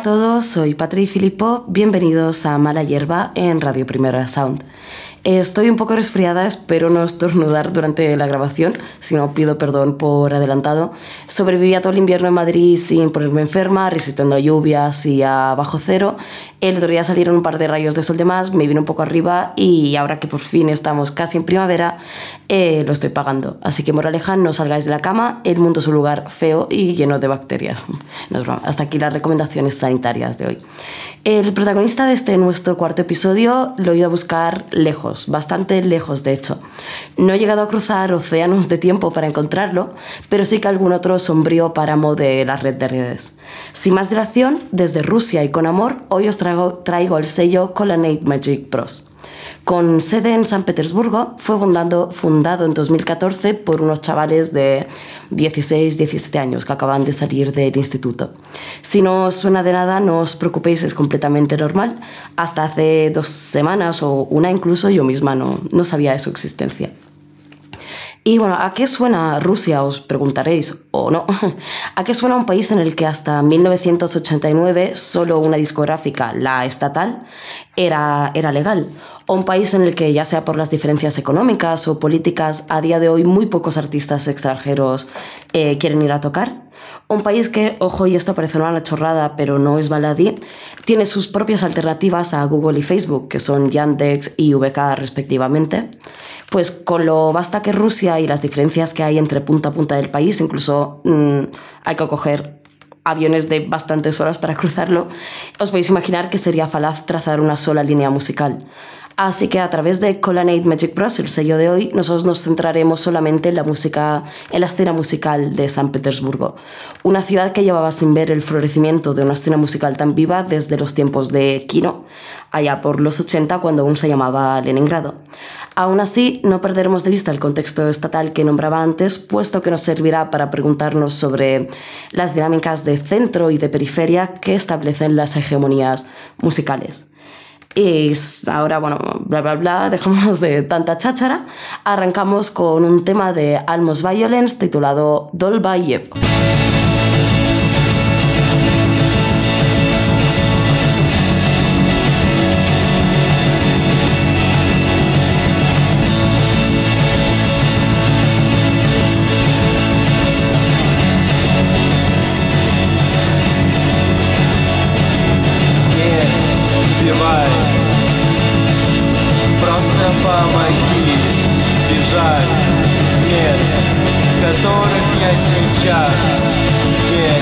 a todos, soy Patri Filippo, bienvenidos a Mala Hierba en Radio Primera Sound. Estoy un poco resfriada, espero no estornudar durante la grabación, si no pido perdón por adelantado. Sobreviví a todo el invierno en Madrid sin ponerme enferma, resistiendo a lluvias y a bajo cero. El otro día salieron un par de rayos de sol de más, me vino un poco arriba y ahora que por fin estamos casi en primavera, eh, lo estoy pagando. Así que moraleja, no salgáis de la cama, el mundo es un lugar feo y lleno de bacterias. Hasta aquí las recomendaciones sanitarias de hoy. El protagonista de este nuestro cuarto episodio lo he ido a buscar lejos, bastante lejos de hecho. No he llegado a cruzar océanos de tiempo para encontrarlo, pero sí que algún otro sombrío páramo de la red de redes. Sin más dilación, desde Rusia y con amor, hoy os traigo, traigo el sello Colonnade Magic Bros. Con sede en San Petersburgo, fue fundado, en 2014 por unos chavales de 16, 17 años que acaban de salir del instituto. Si no os suena de nada, no os preocupéis, es completamente normal. Hasta hace dos semanas o una incluso yo misma no, no sabía de su existencia. Y bueno, ¿a qué suena Rusia? Os preguntaréis, o no. ¿A qué suena un país en el que hasta 1989 solo una discográfica, la estatal, era, era legal? ¿O un país en el que, ya sea por las diferencias económicas o políticas, a día de hoy muy pocos artistas extranjeros eh, quieren ir a tocar? Un país que, ojo, y esto parece una chorrada, pero no es baladí, tiene sus propias alternativas a Google y Facebook, que son Yandex y VK respectivamente. Pues con lo basta que Rusia y las diferencias que hay entre punta a punta del país, incluso mm, hay que coger aviones de bastantes horas para cruzarlo, os podéis imaginar que sería falaz trazar una sola línea musical. Así que a través de Colonnade Magic Bros, el sello de hoy, nosotros nos centraremos solamente en la música, en la escena musical de San Petersburgo, una ciudad que llevaba sin ver el florecimiento de una escena musical tan viva desde los tiempos de Kino, allá por los 80 cuando aún se llamaba Leningrado. Aún así, no perderemos de vista el contexto estatal que nombraba antes, puesto que nos servirá para preguntarnos sobre las dinámicas de centro y de periferia que establecen las hegemonías musicales. Y ahora, bueno, bla, bla, bla, dejamos de tanta cháchara. Arrancamos con un tema de Almos Violence titulado Dolbayev. просто помоги сбежать с мест, в которых я сейчас, где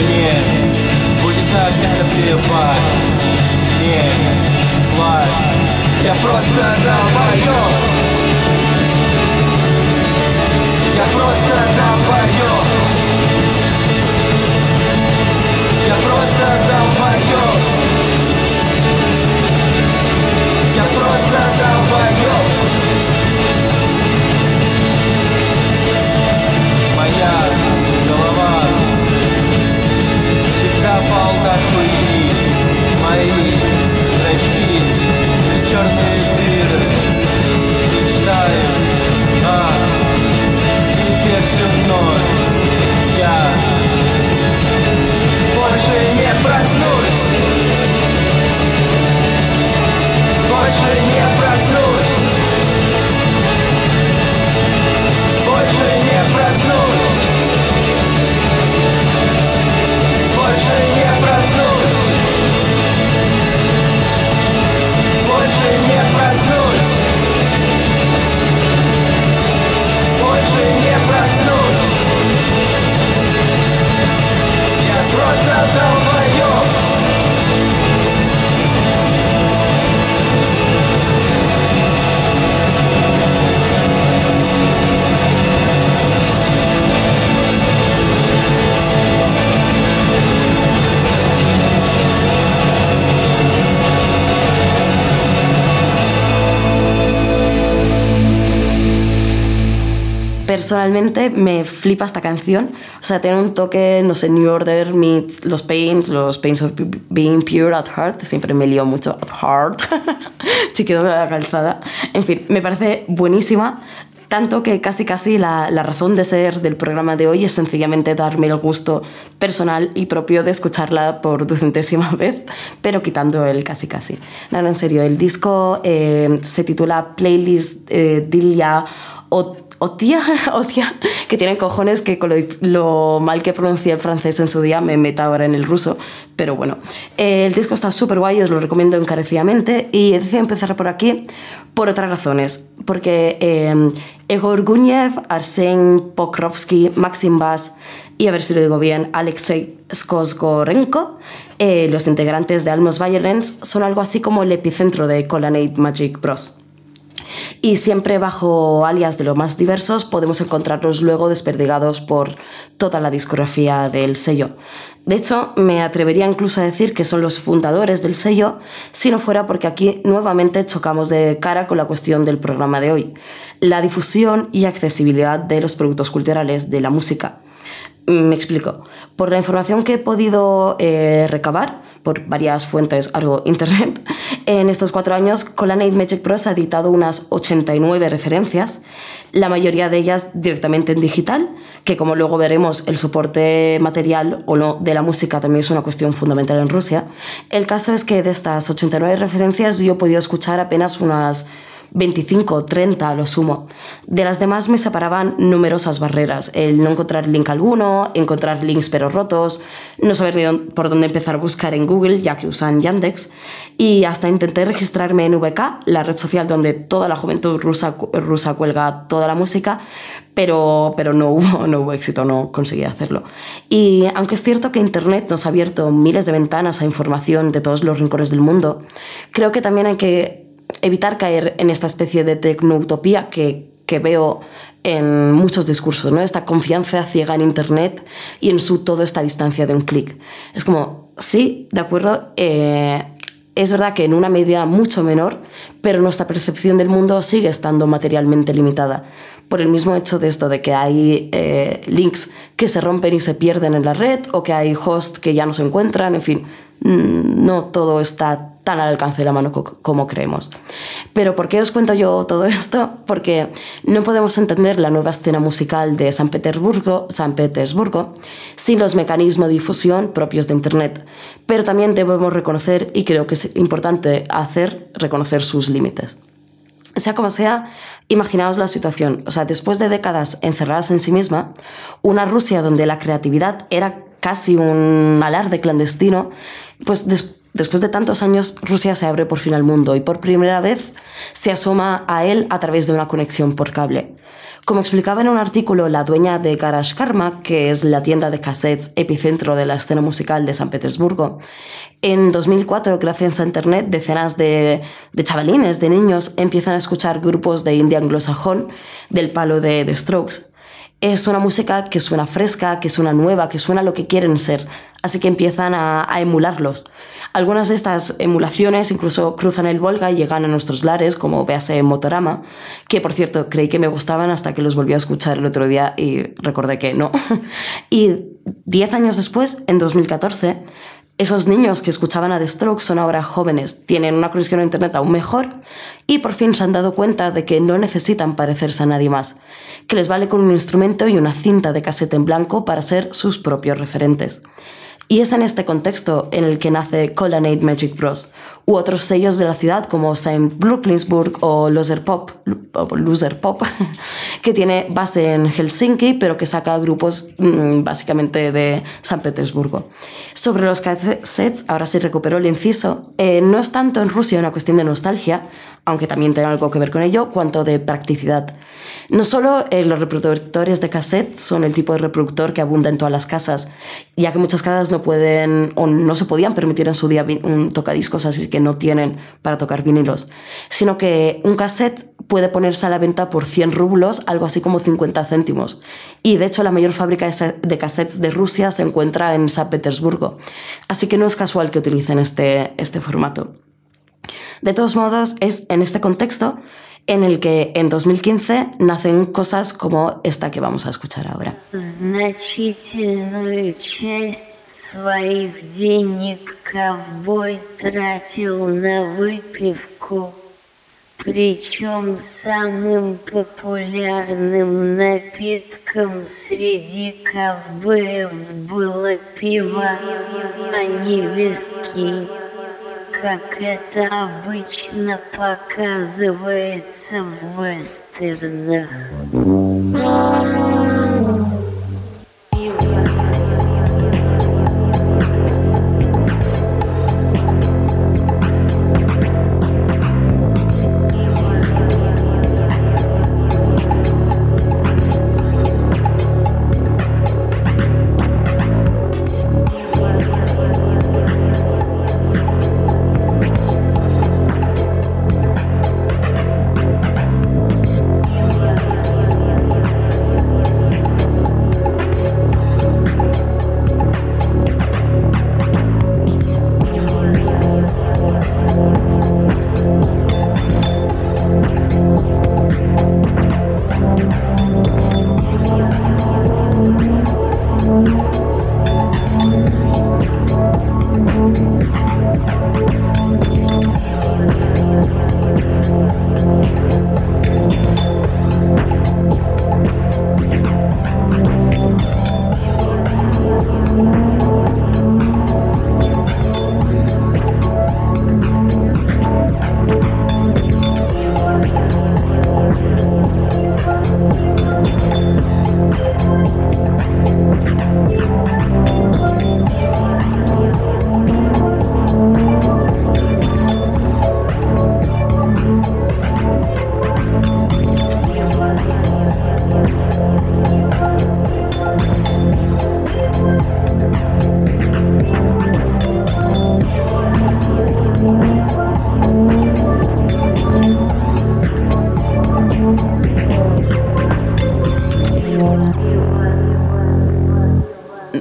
мне будет на всех наплевать. Не плачь, я просто долбоёб. Я просто долбоёб. Я просто долбоёб. палка твои мои прыжки Через черные дыры мечтаю о тебе всю ночь Я больше не проснусь. Больше не проснусь. mostra tão personalmente me flipa esta canción. O sea, tiene un toque, no sé, New Order meets los Pains, los Pains of Being Pure at Heart. Siempre me lío mucho at Heart. Chiquito de la calzada. En fin, me parece buenísima. Tanto que casi casi la, la, razón de ser del programa de hoy es sencillamente darme el gusto personal y propio de escucharla por ducentésima vez, pero quitando el casi casi. No, no, en serio, el disco eh, se titula Playlist eh, Dilia o Otia, Otia, que tienen cojones que con lo, mal que pronuncié el francés en su día me meta ahora en el ruso. Pero bueno, eh, el disco está súper guay, os lo recomiendo encarecidamente. Y he decidido empezar por aquí por otras razones. Porque eh, Egor Guniev, Arsen Pokrovsky, Maxim Bass y a ver si lo digo bien, Alexei Skosgorenko, eh, los integrantes de Almos Violence, son algo así como el epicentro de Colonnade Magic Bros y siempre bajo alias de lo más diversos podemos encontrarlos luego desperdigados por toda la discografía del sello. De hecho, me atrevería incluso a decir que son los fundadores del sello, si no fuera porque aquí nuevamente chocamos de cara con la cuestión del programa de hoy, la difusión y accesibilidad de los productos culturales de la música. Me explico. Por la información que he podido eh, recabar por varias fuentes, algo internet, en estos cuatro años Colonnade Magic Bros ha editado unas 89 referencias, la mayoría de ellas directamente en digital, que como luego veremos el soporte material o no de la música también es una cuestión fundamental en Rusia. El caso es que de estas 89 referencias yo he podido escuchar apenas unas 25, 30 a lo sumo. De las demás me separaban numerosas barreras, el no encontrar link alguno, encontrar links pero rotos, no saber ni por dónde empezar a buscar en Google, ya que usan Yandex, y hasta intenté registrarme en VK, la red social donde toda la juventud rusa, rusa cuelga toda la música, pero, pero no, hubo, no hubo éxito, no conseguí hacerlo. Y aunque es cierto que Internet nos ha abierto miles de ventanas a información de todos los rincones del mundo, creo que también hay que evitar caer en esta especie de tecnoutopía que, que veo en muchos discursos, ¿no? Esta confianza ciega en Internet y en su todo esta distancia de un clic. Es como, sí, de acuerdo, eh, es verdad que en una medida mucho menor, pero nuestra percepción del mundo sigue estando materialmente limitada. Por el mismo hecho de esto, de que hay eh, links que se rompen y se pierden en la red, o que hay hosts que ya no se encuentran, en fin, mm, no todo está tan al alcance de la mano como creemos. Pero ¿por qué os cuento yo todo esto? Porque no podemos entender la nueva escena musical de San Petersburgo, San Petersburgo sin los mecanismos de difusión propios de Internet. Pero también debemos reconocer, y creo que es importante hacer, reconocer sus límites. Sea como sea, imaginaos la situación. O sea, después de décadas encerradas en sí misma, una Rusia donde la creatividad era casi un alarde clandestino, pues después Después de tantos años, Rusia se abre por fin al mundo y por primera vez se asoma a él a través de una conexión por cable. Como explicaba en un artículo la dueña de Garage Karma, que es la tienda de cassettes epicentro de la escena musical de San Petersburgo, en 2004, gracias a Internet, decenas de, de chavalines, de niños, empiezan a escuchar grupos de indie anglosajón del palo de The Strokes es una música que suena fresca, que suena nueva, que suena lo que quieren ser. Así que empiezan a, emularlos. Algunas de estas emulaciones incluso cruzan el Volga y llegan a nuestros lares, como véase Motorama, que por cierto creí que me gustaban hasta que los volví a escuchar el otro día y recordé que no. y diez años después, en 2014, esos niños que escuchaban a The Strokes son ahora jóvenes, tienen una conexión a Internet aún mejor y por fin se han dado cuenta de que no necesitan parecerse a nadie más, que les vale con un instrumento y una cinta de casete en blanco para ser sus propios referentes. Y es en este contexto en el que nace Colonnade Magic Bros. u otros sellos de la ciudad como Saint Brooklynsburg o Loser Pop, Loser Pop, que tiene base en Helsinki, pero que saca grupos mm, básicamente de San Petersburgo. Sobre los cassettes, ahora sí recupero el inciso, eh, no es tanto en Rusia una cuestión de nostalgia, aunque también tiene algo que ver con ello, cuanto de practicidad. No solo eh, los reproductores de cassette son el tipo de reproductor que abunda en todas las casas, ya que muchas casas no pueden o no se podían permitir en su día un tocadiscos, así que no tienen para tocar vinilos, sino que un cassette puede ponerse a la venta por 100 rublos, algo así como 50 céntimos. Y de hecho la mayor fábrica de cassettes de Rusia se encuentra en San Petersburgo. Así que no es casual que utilicen este, este formato. De todos modos, es en este contexto en el que en 2015 nacen cosas como esta que vamos a escuchar ahora. своих денег ковбой тратил на выпивку. Причем самым популярным напитком среди ковбоев было пиво, а не виски, как это обычно показывается в вестернах.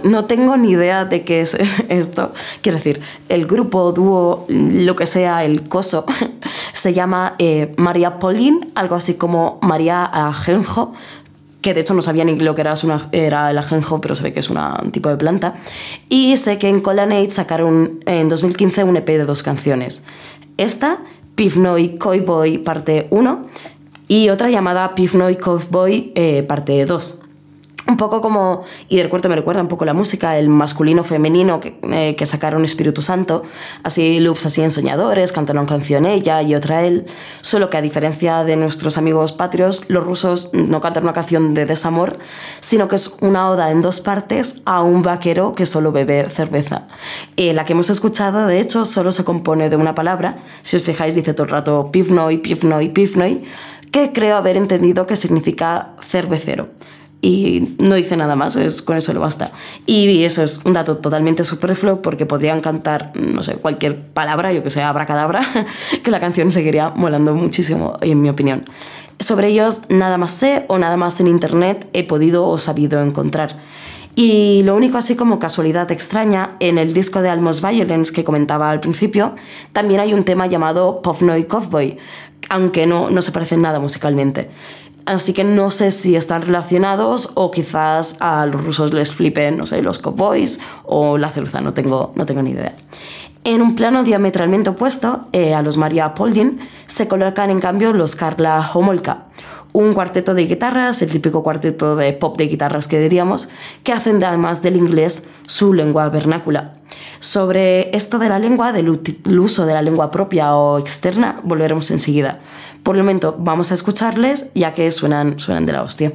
No tengo ni idea de qué es esto. Quiero decir, el grupo, dúo, lo que sea, el coso, se llama eh, María Pauline, algo así como María Ajenjo, que de hecho no sabía ni lo que era, una, era el ajenjo, pero se ve que es un tipo de planta. Y sé que en Colanate sacaron en 2015 un EP de dos canciones. Esta, Pivnoy Cowboy parte 1, y otra llamada Pivnoy Cowboy eh, parte 2 un poco como, y de recuerdo me recuerda un poco la música, el masculino femenino que, eh, que, sacaron Espíritu Santo, así loops así en soñadores, cantan una canción ella y otra él, solo que a diferencia de nuestros amigos patrios, los rusos no cantan una canción de desamor, sino que es una oda en dos partes a un vaquero que solo bebe cerveza. Eh, la que hemos escuchado, de hecho, solo se compone de una palabra, si os fijáis dice todo el rato pivnoy, pivnoy, pivnoy, que creo haber entendido que significa cervecero y no dice nada más, es, con eso le basta. Y eso es un dato totalmente superfluo porque podrían cantar, no sé, cualquier palabra, yo que sé, abracadabra, que la canción seguiría molando muchísimo, en mi opinión. Sobre ellos nada más sé o nada más en internet he podido o sabido encontrar. Y lo único así como casualidad extraña, en el disco de Almost Violence que comentaba al principio, también hay un tema llamado Povnoy Cowboy, aunque no, no se parecen nada musicalmente. Así que no sé si están relacionados o quizás a los rusos les flipen, no sé, los cowboys o la cerveza, no tengo, no tengo ni idea. En un plano diametralmente opuesto eh, a los Maria Poldin se colocan en cambio los Karla Homolka, un cuarteto de guitarras, el típico cuarteto de pop de guitarras que diríamos, que hacen además del inglés su lengua vernácula. Sobre esto de la lengua, del uso de la lengua propia o externa, volveremos enseguida. Por el momento vamos a escucharles ya que suenan, suenan de la hostia.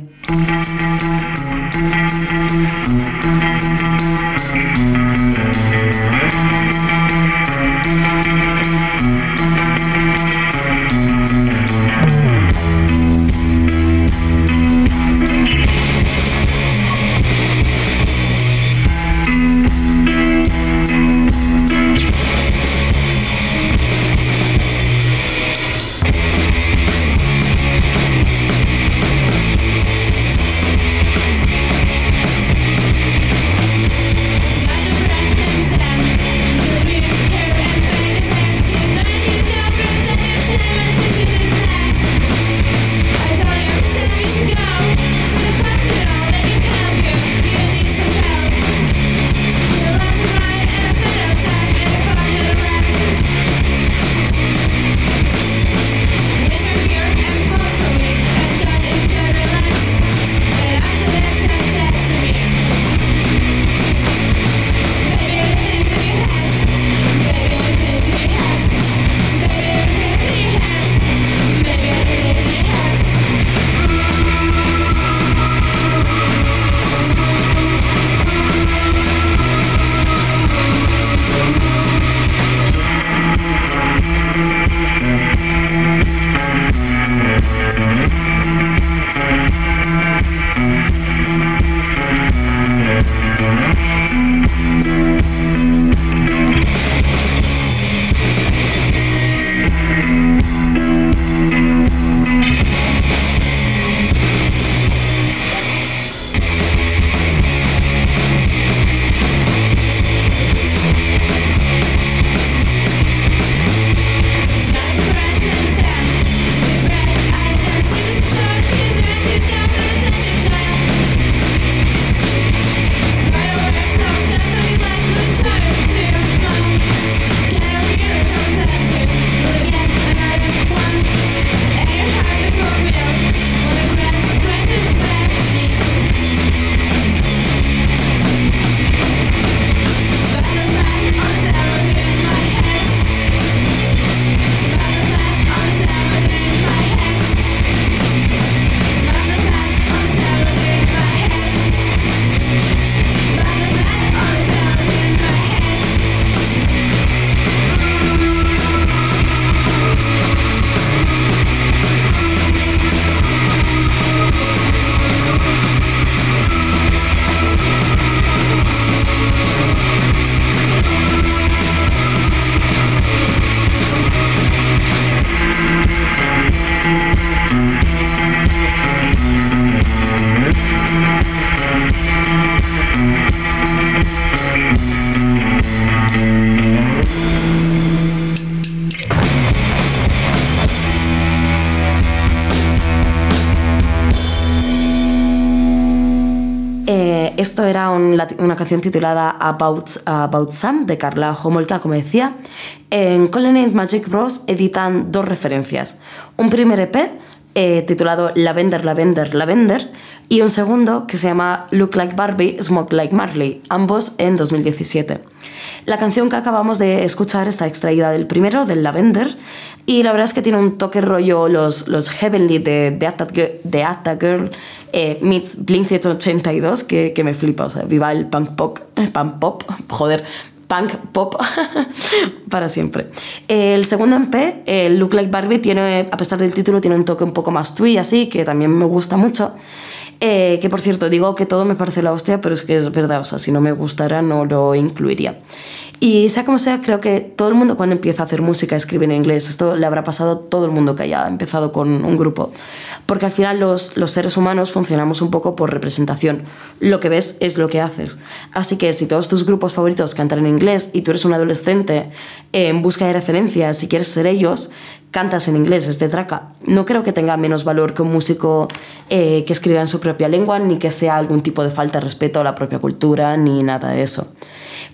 Titulada About, About Sam de Carla Homolka, como decía. En Colonnade Magic Bros editan dos referencias. Un primer EP eh, titulado Lavender, Lavender, Lavender y un segundo que se llama Look Like Barbie, Smoke Like Marley, ambos en 2017. La canción que acabamos de escuchar está extraída del primero, del Lavender, y la verdad es que tiene un toque rollo los, los Heavenly de The Atta Girl eh, meets Blink 182 que, que me flipa, o sea, viva el punk pop, eh, punk pop, joder, punk pop para siempre. El segundo MP, el Look Like Barbie, tiene, a pesar del título, tiene un toque un poco más twee, así, que también me gusta mucho. Eh, que por cierto, digo que todo me parece la hostia, pero es que es verdad, o sea, si no me gustara no lo incluiría. Y sea como sea, creo que todo el mundo cuando empieza a hacer música escribe en inglés. Esto le habrá pasado a todo el mundo que haya empezado con un grupo. Porque al final los, los seres humanos funcionamos un poco por representación. Lo que ves es lo que haces. Así que si todos tus grupos favoritos cantan en inglés y tú eres un adolescente en busca de referencias, si quieres ser ellos, cantas en inglés, es de traca. No creo que tenga menos valor que un músico eh, que escriba en su propia lengua, ni que sea algún tipo de falta de respeto a la propia cultura, ni nada de eso.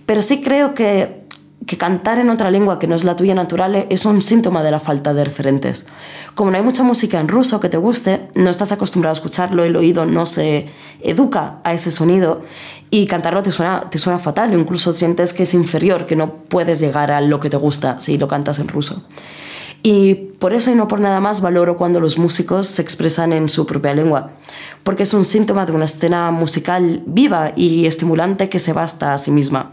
Pero sí creo que, que cantar en otra lengua que no es la tuya natural es un síntoma de la falta de referentes. Como no hay mucha música en ruso que te guste, no estás acostumbrado a escucharlo, el oído no se educa a ese sonido y cantarlo te suena, te suena fatal, incluso sientes que es inferior, que no puedes llegar a lo que te gusta si lo cantas en ruso. Y por eso y no por nada más valoro cuando los músicos se expresan en su propia lengua, porque es un síntoma de una escena musical viva y estimulante que se basta a sí misma.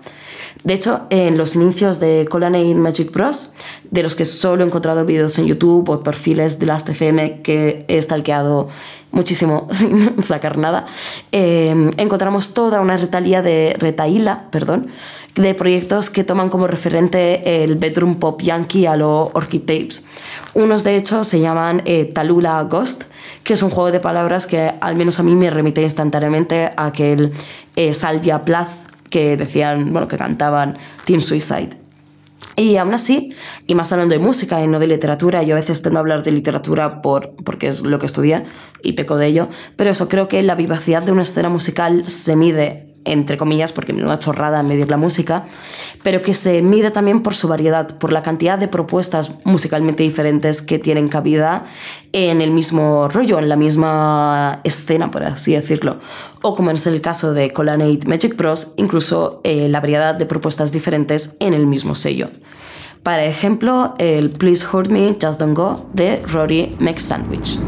De hecho, en los inicios de Colonnade Magic Bros, de los que solo he encontrado vídeos en YouTube o perfiles de Last.fm que he stalkeado muchísimo sin sacar nada, eh, encontramos toda una retalía de retaíla, perdón, de proyectos que toman como referente el bedroom pop yankee a los Orchid Tapes. Unos de hecho se llaman eh, Talula Ghost, que es un juego de palabras que al menos a mí me remite instantáneamente a aquel eh, Salvia Plath que decían, bueno, que cantaban Teen Suicide. Y aún así, y más hablando de música y no de literatura, yo a veces tendo a hablar de literatura por, porque es lo que estudié y peco de ello, pero eso creo que la vivacidad de una escena musical se mide entre comillas, porque me una chorrada medir la música, pero que se mide también por su variedad, por la cantidad de propuestas musicalmente diferentes que tienen cabida en el mismo rollo, en la misma escena, por así decirlo. O como es el caso de Colonnade Magic Bros, incluso eh, la variedad de propuestas diferentes en el mismo sello. Para ejemplo, el Please Hurt Me, Just Don't Go de Rory McSandwich.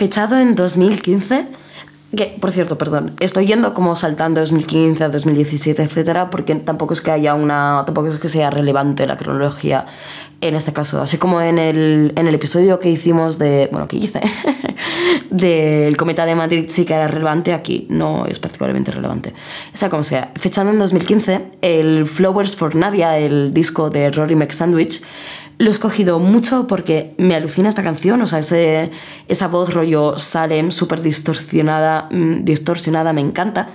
Fechado en 2015 que, por cierto, perdón, estoy yendo como saltando 2015, 2017, etcétera, porque tampoco es que haya una. tampoco es que sea relevante la cronología en este caso. Así como en el, en el episodio que hicimos de. bueno, que hice, del Cometa de Madrid sí que era relevante, aquí no es particularmente relevante. O sea, como sea, fechando en 2015, el Flowers for Nadia, el disco de Rory McSandwich, lo he escogido mucho porque me alucina esta canción, o sea, ese, esa voz rollo Salem, súper distorsionada, mm, distorsionada, me encanta.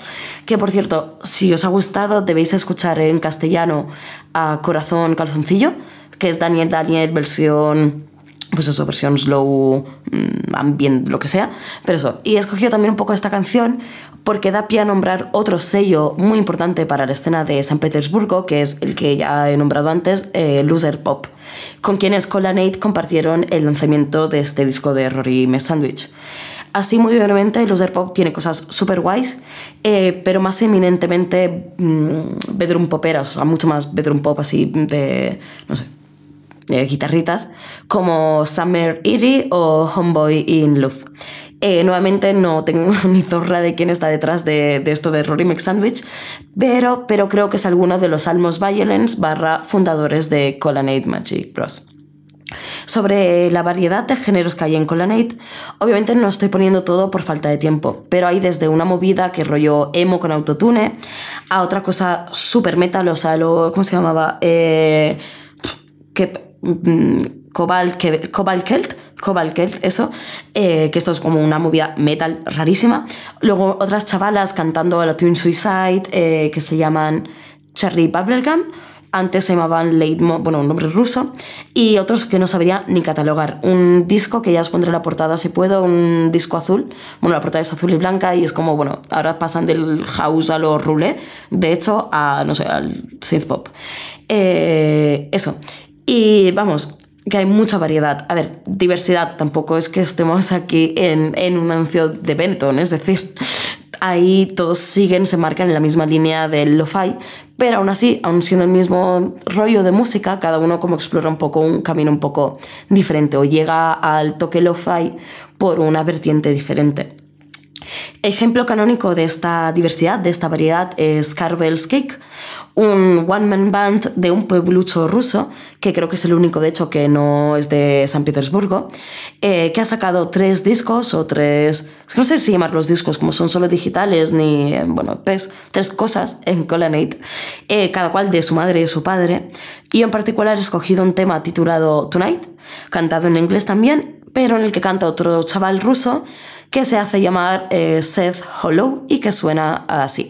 Que por cierto, si os ha gustado, debéis escuchar en castellano a Corazón Calzoncillo, que es Daniel Daniel, versión pues eso, versión slow, mm, ambient, lo que sea. Pero eso, y he escogido también un poco esta canción porque da pie a nombrar otro sello muy importante para la escena de San Petersburgo, que es el que ya he nombrado antes, eh, Loser Pop, con quienes Colanate compartieron el lanzamiento de este disco de Rory Me Sandwich. Así muy brevemente, Loser Pop tiene cosas súper guays, eh, pero más eminentemente mm, bedroom poperas, o sea, mucho más bedroom pop así de, no sé, eh, guitarritas como Summer Eerie o Homeboy in Love. Eh, nuevamente no tengo ni zorra de quién está detrás de, esto de Rory McSandwich, pero, pero creo que es alguno de los Almos Violence barra fundadores de Colonnade Magic Bros. Sobre la variedad de géneros que hay en Colonnade, obviamente no estoy poniendo todo por falta de tiempo, pero hay desde una movida que rollo emo con autotune a otra cosa super metal, o sea, lo, ¿cómo se llamaba? Eh, que Mm, Cobalt, Cobalt Kelt, Cobalt Kelt, eso, eh, que esto es como una movida metal rarísima. Luego otras chavalas cantando la Twin Suicide, eh, que se llaman Cherry Bubblegum, antes se llamaban Leitmo, bueno, un nombre ruso, y otros que no sabría ni catalogar. Un disco que ya os pondré la portada si puedo, un disco azul, bueno, la portada es azul y blanca y es como, bueno, ahora pasan del house a lo roulé, de hecho, a, no sé, al synth pop. Eh, eso. Y vamos, que hay mucha variedad. A ver, diversidad tampoco es que estemos aquí en, en un anuncio de Benetton, es decir, ahí todos siguen, se marcan en la misma línea del lo-fi, pero aún así, aún siendo el mismo rollo de música, cada uno como explora un poco un camino un poco diferente o llega al toque lo-fi por una vertiente diferente. Ejemplo canónico de esta diversidad, de esta variedad, es Carvel's Cake, un one-man band de un pueblucho ruso, que creo que es el único, de hecho, que no es de San Petersburgo, eh, que ha sacado tres discos o tres... No sé si llamar los discos como son solo digitales ni, bueno, pues, tres cosas en Colonnade, eh, cada cual de su madre y su padre. Y en particular he escogido un tema titulado Tonight, cantado en inglés también, pero en el que canta otro chaval ruso que se hace llamar eh, Seth Hollow y que suena así.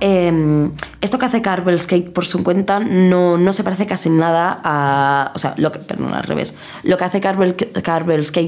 Eh, esto que hace Carvel's Cake por su cuenta no, no se parece casi nada a. O sea, lo que, perdón, al revés. Lo que hace Carvel,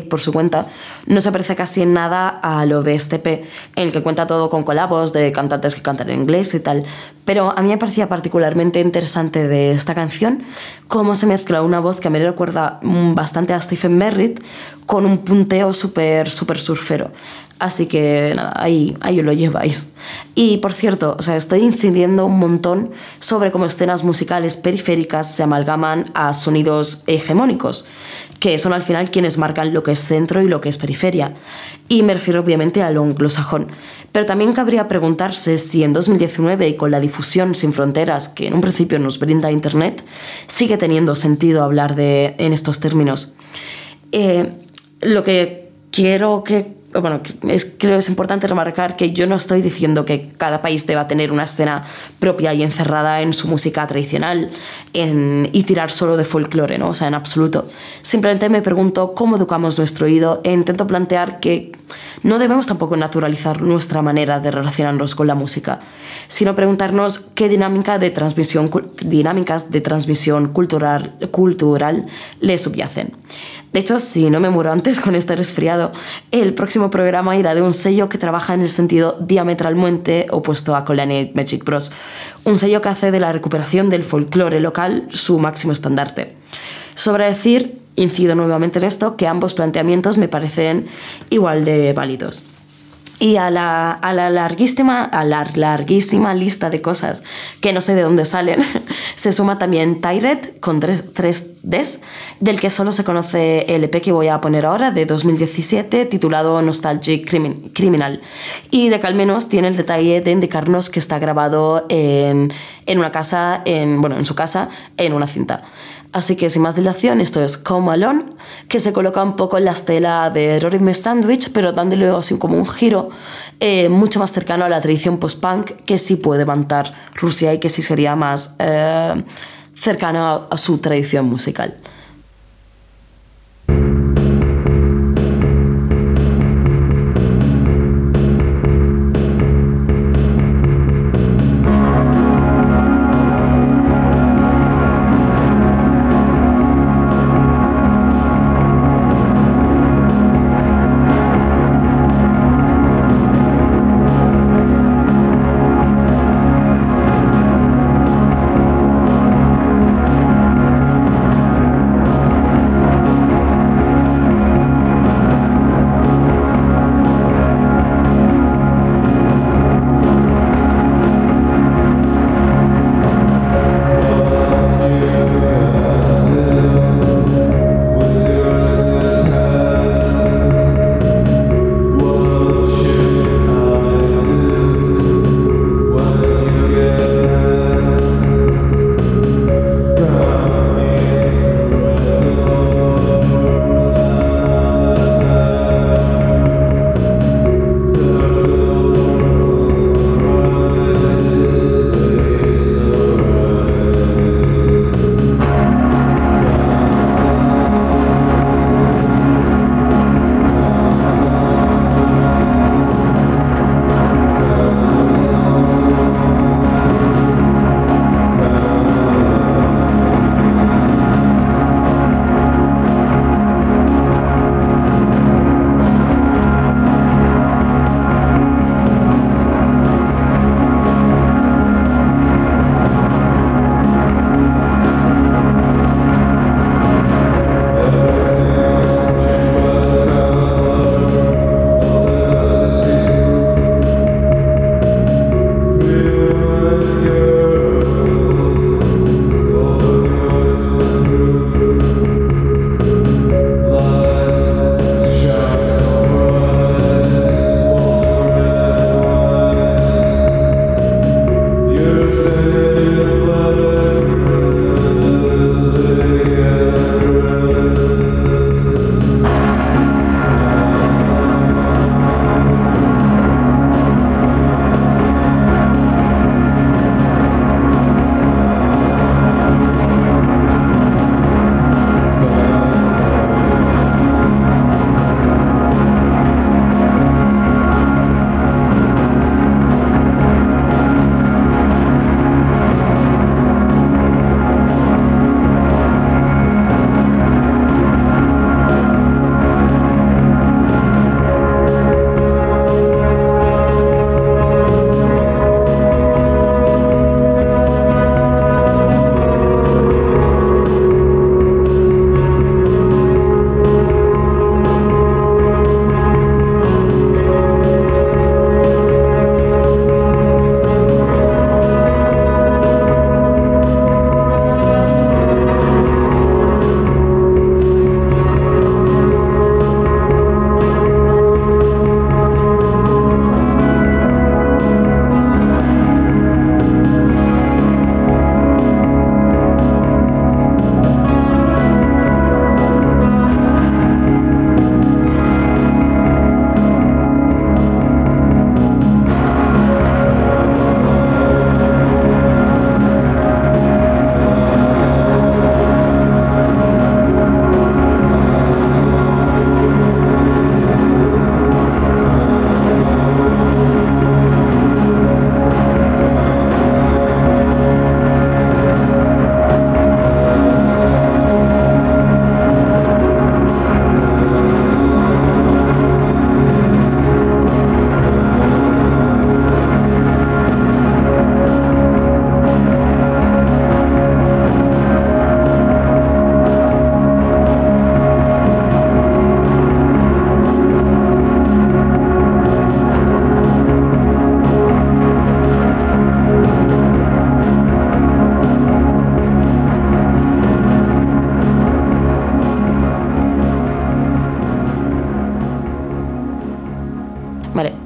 por su cuenta no se parece casi en nada a lo de este P, en el que cuenta todo con colabos de cantantes que cantan en inglés y tal. Pero a mí me parecía particularmente interesante de esta canción cómo se mezcla una voz que a mí me recuerda bastante a Stephen Merritt con un punteo súper, súper surfero. Así que nada, ahí, ahí lo lleváis. Y por cierto, o sea, estoy incidiendo un montón sobre cómo escenas musicales periféricas se amalgaman a sonidos hegemónicos, que son al final quienes marcan lo que es centro y lo que es periferia. Y me refiero obviamente a lo anglosajón. Pero también cabría preguntarse si en 2019 y con la difusión sin fronteras que en un principio nos brinda Internet, sigue teniendo sentido hablar de, en estos términos. Eh, lo que quiero que bueno, es, creo es importante remarcar que yo no estoy diciendo que cada país deba tener una escena propia y encerrada en su música tradicional en, y tirar solo de folclore, ¿no? O sea, en absoluto. Simplemente me pregunto cómo educamos nuestro oído e intento plantear que no debemos tampoco naturalizar nuestra manera de relacionarnos con la música, sino preguntarnos qué dinámica de transmisión, dinámicas de transmisión cultural, cultural le subyacen. De hecho, si no me muero antes con este resfriado, el próximo programa irá de un sello que trabaja en el sentido diametralmente opuesto a Colony Magic Bros. Un sello que hace de la recuperación del folclore local su máximo estandarte. Sobre decir, incido nuevamente en esto, que ambos planteamientos me parecen igual de válidos. Y a la, a la, larguísima, a la larguísima lista de cosas que no sé de dónde salen, se suma también Tyred con 3, Ds, del que solo se conoce el EP que voy a poner ahora, de 2017, titulado Nostalgic Criminal. Y de que al menos tiene el detalle de indicarnos que está grabado en, en una casa, en, bueno, en su casa, en una cinta. Así que sin más dilación, esto es Come Alone, que se coloca un poco en la estela de Rory Sandwich, pero dándole así como un giro eh, mucho más cercano a la tradición post-punk que sí puede levantar Rusia y que sí sería más eh, cercano a su tradición musical.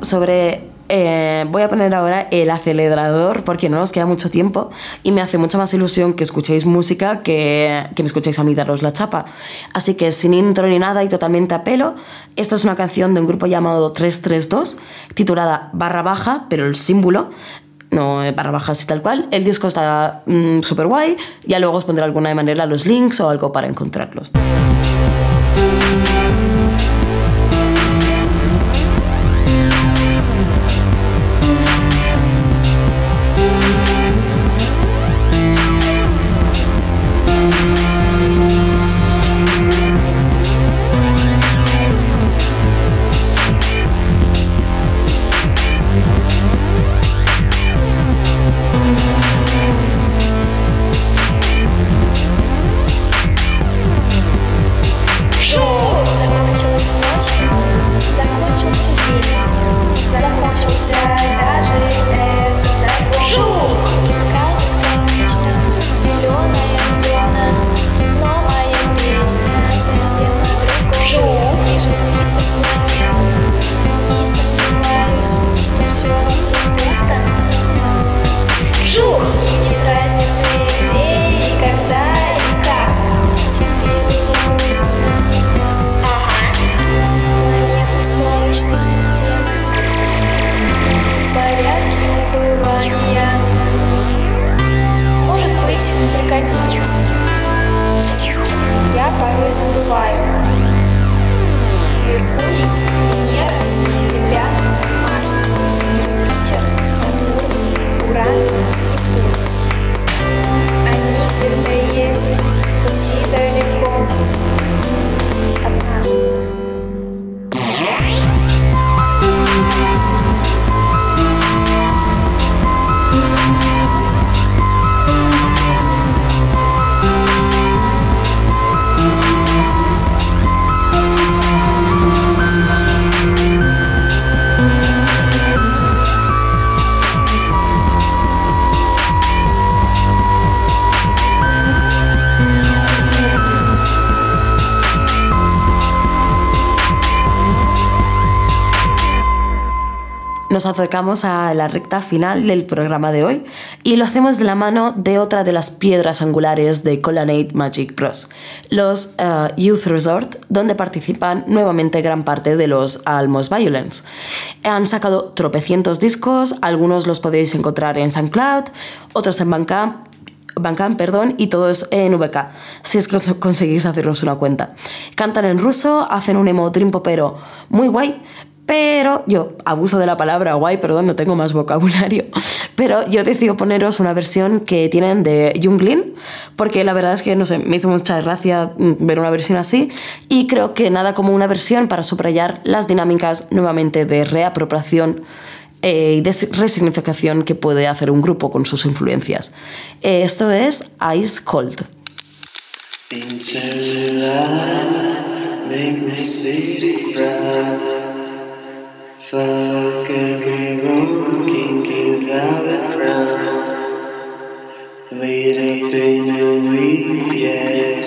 Sobre eh, voy a poner ahora el acelerador porque no nos queda mucho tiempo y me hace mucha más ilusión que escuchéis música que, que me escuchéis a mí daros la chapa. Así que sin intro ni nada y totalmente a pelo, esto es una canción de un grupo llamado 332 titulada Barra Baja, pero el símbolo no eh, barra baja así tal cual. El disco está mm, súper guay. Ya luego os pondré alguna manera los links o algo para encontrarlos. Nos acercamos a la recta final del programa de hoy y lo hacemos de la mano de otra de las piedras angulares de Colonnade Magic Bros, los uh, Youth Resort, donde participan nuevamente gran parte de los Almost Violence. Han sacado tropecientos discos, algunos los podéis encontrar en SoundCloud, otros en Bandcamp Bandcamp, perdón, y todos en VK, si es que conseguís haceros una cuenta. Cantan en ruso, hacen un emo pero muy guay, pero yo abuso de la palabra guay, perdón, no tengo más vocabulario. Pero yo decido poneros una versión que tienen de Junglin, porque la verdad es que, no sé, me hizo mucha gracia ver una versión así. Y creo que nada como una versión para subrayar las dinámicas nuevamente de reapropiación eh, y de resignificación que puede hacer un grupo con sus influencias. esto es Ice Cold. Fucking people kicking down the ground. Little pain and weep, it.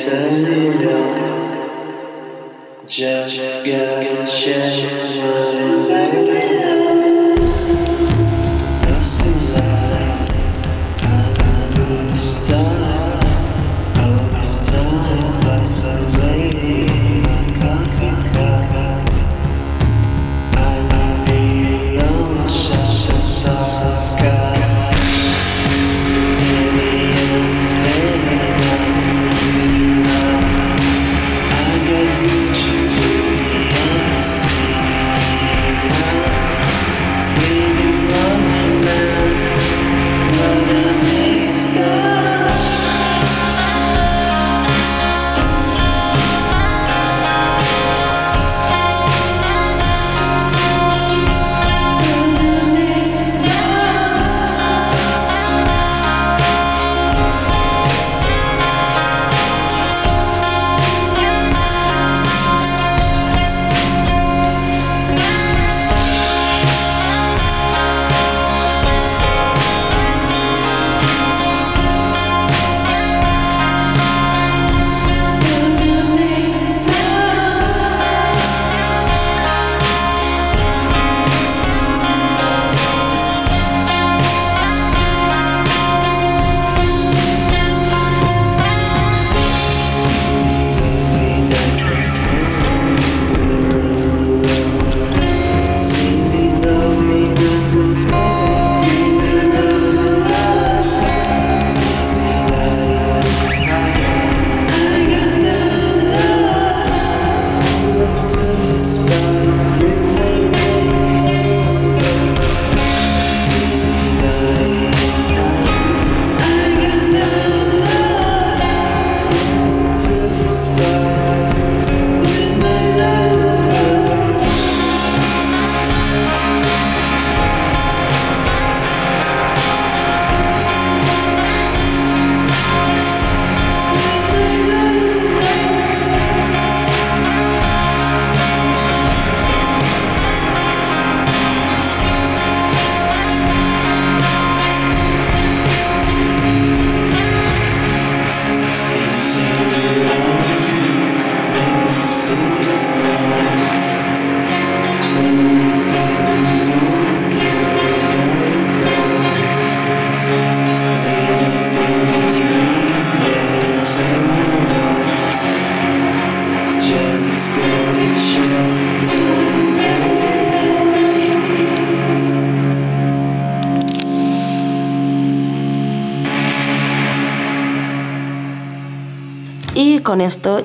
Just, Just get shit,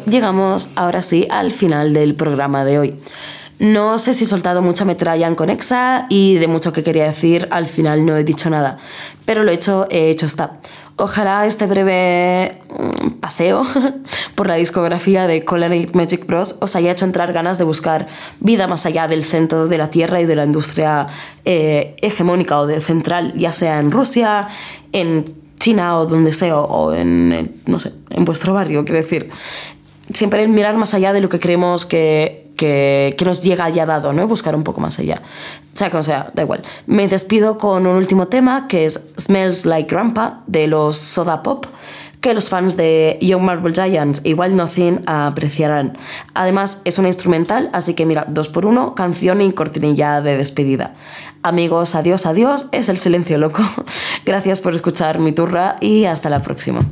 llegamos ahora sí al final del programa de hoy. No sé si he soltado mucha metralla en Conexa y de mucho que quería decir, al final no he dicho nada. Pero lo hecho, he hecho está. Ojalá este breve mm, paseo por la discografía de Colonate Magic Bros. os haya hecho entrar ganas de buscar vida más allá del centro de la Tierra y de la industria eh, hegemónica o del central, ya sea en Rusia, en China o donde sea, o en, no sé, en vuestro barrio, quiero decir. Siempre mirar más allá de lo que creemos que que, nos llega ya dado, ¿no? Buscar un poco más allá. O sea, como sea, da igual. Me despido con un último tema que es Smells Like Grandpa de los Soda Pop que los fans de Young Marble Giants y Wild Nothing apreciarán. Además, es una instrumental, así que mira, dos por uno, canción y cortinilla de despedida. Amigos, adiós, adiós, es el silencio loco. Gracias por escuchar mi turra y hasta la próxima.